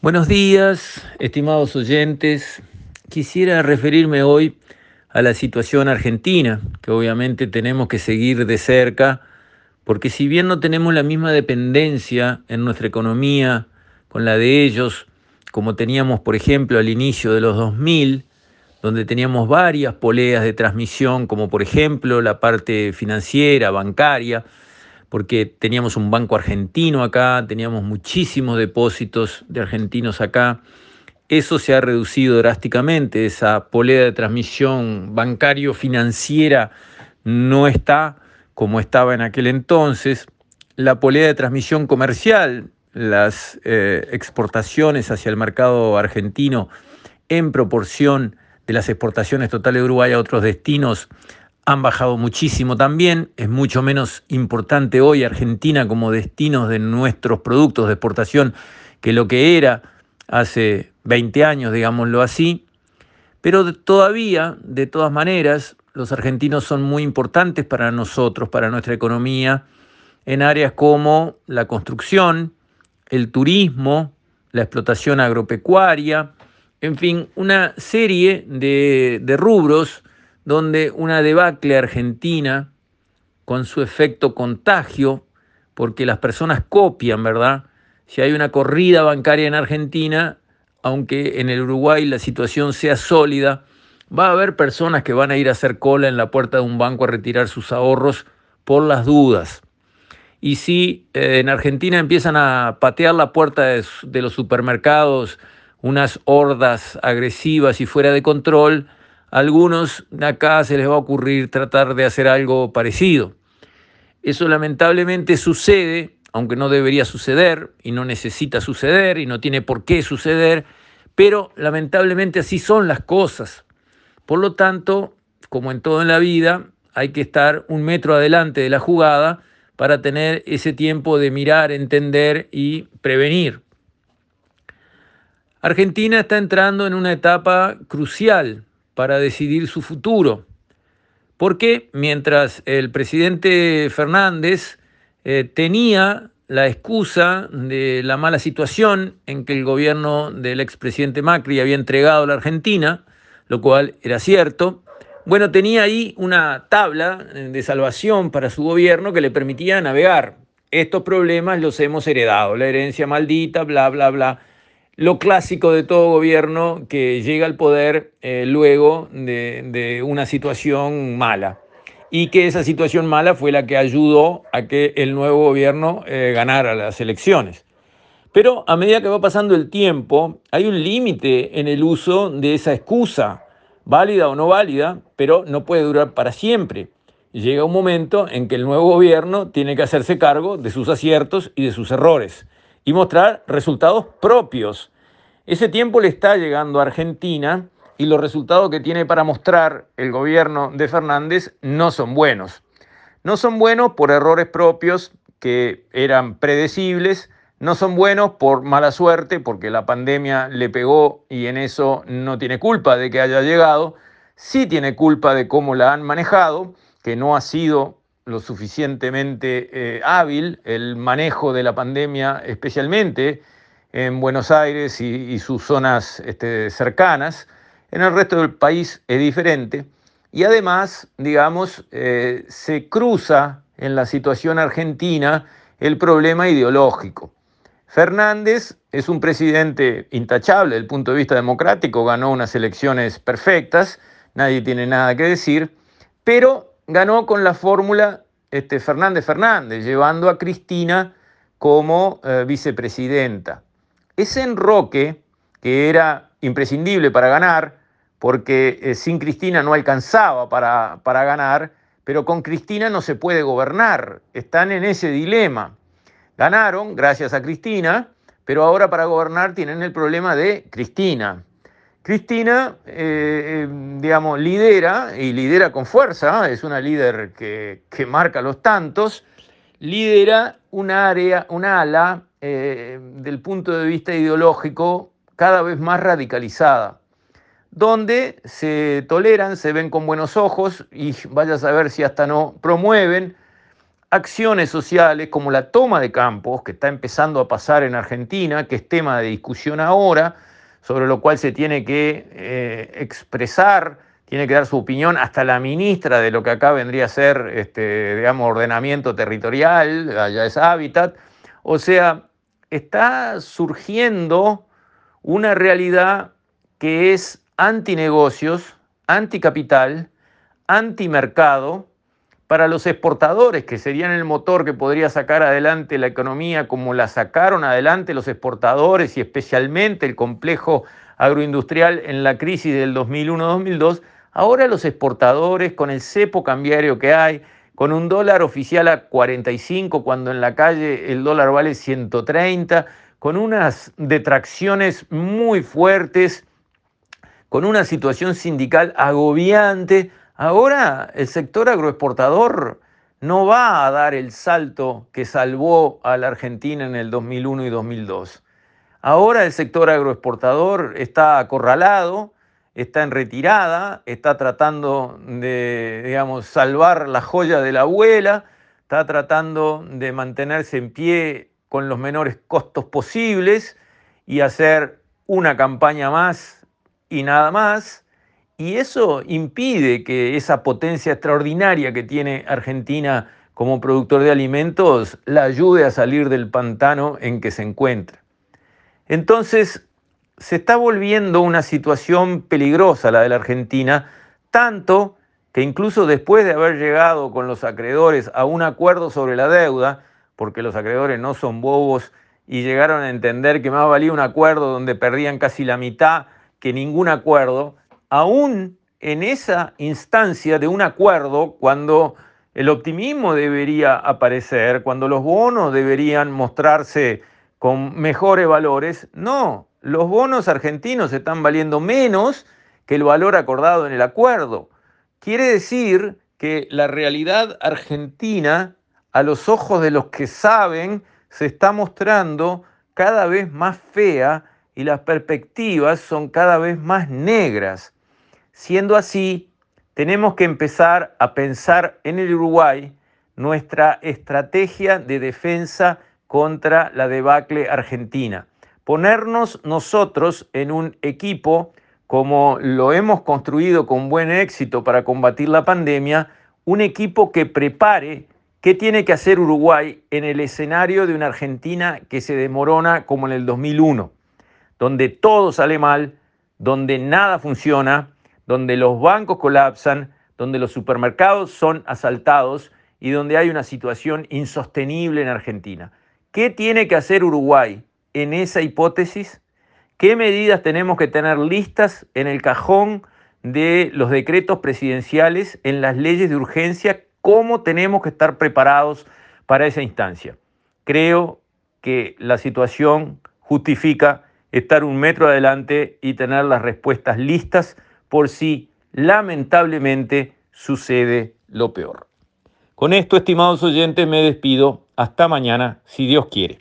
Buenos días, estimados oyentes. Quisiera referirme hoy a la situación argentina, que obviamente tenemos que seguir de cerca, porque si bien no tenemos la misma dependencia en nuestra economía con la de ellos, como teníamos, por ejemplo, al inicio de los 2000, donde teníamos varias poleas de transmisión, como por ejemplo la parte financiera, bancaria, porque teníamos un banco argentino acá, teníamos muchísimos depósitos de argentinos acá. Eso se ha reducido drásticamente, esa polea de transmisión bancario-financiera no está como estaba en aquel entonces. La polea de transmisión comercial, las eh, exportaciones hacia el mercado argentino en proporción de las exportaciones totales de Uruguay a otros destinos han bajado muchísimo también. Es mucho menos importante hoy Argentina como destino de nuestros productos de exportación que lo que era hace 20 años, digámoslo así. Pero todavía, de todas maneras, los argentinos son muy importantes para nosotros, para nuestra economía, en áreas como la construcción, el turismo, la explotación agropecuaria, en fin, una serie de, de rubros donde una debacle argentina con su efecto contagio, porque las personas copian, ¿verdad? Si hay una corrida bancaria en Argentina, aunque en el Uruguay la situación sea sólida, va a haber personas que van a ir a hacer cola en la puerta de un banco a retirar sus ahorros por las dudas. Y si eh, en Argentina empiezan a patear la puerta de, de los supermercados unas hordas agresivas y fuera de control, algunos de acá se les va a ocurrir tratar de hacer algo parecido. Eso lamentablemente sucede, aunque no debería suceder y no necesita suceder y no tiene por qué suceder, pero lamentablemente así son las cosas. Por lo tanto, como en todo en la vida, hay que estar un metro adelante de la jugada para tener ese tiempo de mirar, entender y prevenir. Argentina está entrando en una etapa crucial para decidir su futuro. Porque mientras el presidente Fernández eh, tenía la excusa de la mala situación en que el gobierno del expresidente Macri había entregado a la Argentina, lo cual era cierto, bueno, tenía ahí una tabla de salvación para su gobierno que le permitía navegar. Estos problemas los hemos heredado, la herencia maldita, bla, bla, bla lo clásico de todo gobierno que llega al poder eh, luego de, una situación mala y que esa situación mala fue la que ayudó a que el nuevo gobierno eh, ganara las elecciones. Pero a medida que va pasando el tiempo, hay un límite en el uso de esa excusa, válida o no válida, pero no puede durar para siempre. Llega un momento en que el nuevo gobierno tiene que hacerse cargo de sus aciertos y de sus errores y mostrar resultados propios. Ese tiempo le está llegando a Argentina y los resultados que tiene para mostrar el gobierno de Fernández no son buenos. No son buenos por errores propios que eran predecibles, no son buenos por mala suerte, porque la pandemia le pegó y en eso no tiene culpa de que haya llegado, sí tiene culpa de cómo la han manejado, que no ha sido lo suficientemente eh, hábil el manejo de la pandemia, especialmente en Buenos Aires y, sus zonas este, cercanas. En el resto del país es diferente. Y además, digamos, eh, se cruza en la situación argentina el problema ideológico. Fernández es un presidente intachable desde el punto de vista democrático, ganó unas elecciones perfectas, nadie tiene nada que decir, pero ganó con la fórmula este, Fernández Fernández, llevando a Cristina como eh, vicepresidenta. Ese enroque, que era imprescindible para ganar, porque eh, sin Cristina no alcanzaba para, para ganar, pero con Cristina no se puede gobernar, están en ese dilema. Ganaron gracias a Cristina, pero ahora para gobernar tienen el problema de Cristina. Cristina, eh, eh, digamos, lidera y lidera con fuerza, es una líder que, marca los tantos, lidera un área, una ala eh, del punto de vista ideológico cada vez más radicalizada, donde se toleran, se ven con buenos ojos y vaya a saber si hasta no promueven acciones sociales como la toma de campos, que está empezando a pasar en Argentina, que es tema de discusión ahora, sobre lo cual se tiene que eh, expresar, tiene que dar su opinión hasta la ministra de lo que acá vendría a ser, este, digamos, ordenamiento territorial, allá es hábitat. O sea, está surgiendo una realidad que es antinegocios, anticapital, antimercado, para los exportadores, que serían el motor que podría sacar adelante la economía como la sacaron adelante los exportadores y especialmente el complejo agroindustrial en la crisis del 2001-2002, ahora los exportadores con el cepo cambiario que hay, con un dólar oficial a 45 cuando en la calle el dólar vale 130, con unas detracciones muy fuertes, con una situación sindical agobiante, Ahora el sector agroexportador no va a dar el salto que salvó a la Argentina en el 2001 y 2002. Ahora el sector agroexportador está acorralado, está en retirada, está tratando de, digamos, salvar la joya de la abuela, está tratando de mantenerse en pie con los menores costos posibles y hacer una campaña más y nada más. Y eso impide que esa potencia extraordinaria que tiene Argentina como productor de alimentos la ayude a salir del pantano en que se encuentra. Entonces, se está volviendo una situación peligrosa la de la Argentina, tanto que incluso después de haber llegado con los acreedores a un acuerdo sobre la deuda, porque los acreedores no son bobos y llegaron a entender que más valía un acuerdo donde perdían casi la mitad que ningún acuerdo, aún en esa instancia de un acuerdo, cuando el optimismo debería aparecer, cuando los bonos deberían mostrarse con mejores valores, no, los bonos argentinos están valiendo menos que el valor acordado en el acuerdo. Quiere decir que la realidad argentina, a los ojos de los que saben, se está mostrando cada vez más fea y las perspectivas son cada vez más negras. Siendo así, tenemos que empezar a pensar en el Uruguay nuestra estrategia de defensa contra la debacle argentina. Ponernos nosotros en un equipo como lo hemos construido con buen éxito para combatir la pandemia, un equipo que prepare qué tiene que hacer Uruguay en el escenario de una Argentina que se demorona como en el 2001, donde todo sale mal, donde nada funciona, donde los bancos colapsan, donde los supermercados son asaltados y donde hay una situación insostenible en Argentina. ¿Qué tiene que hacer Uruguay en esa hipótesis? ¿Qué medidas tenemos que tener listas en el cajón de los decretos presidenciales, en las leyes de urgencia? ¿Cómo tenemos que estar preparados para esa instancia? Creo que la situación justifica estar un metro adelante y tener las respuestas listas por si lamentablemente sucede lo peor. Con esto, estimados oyentes, me despido. Hasta mañana, si Dios quiere.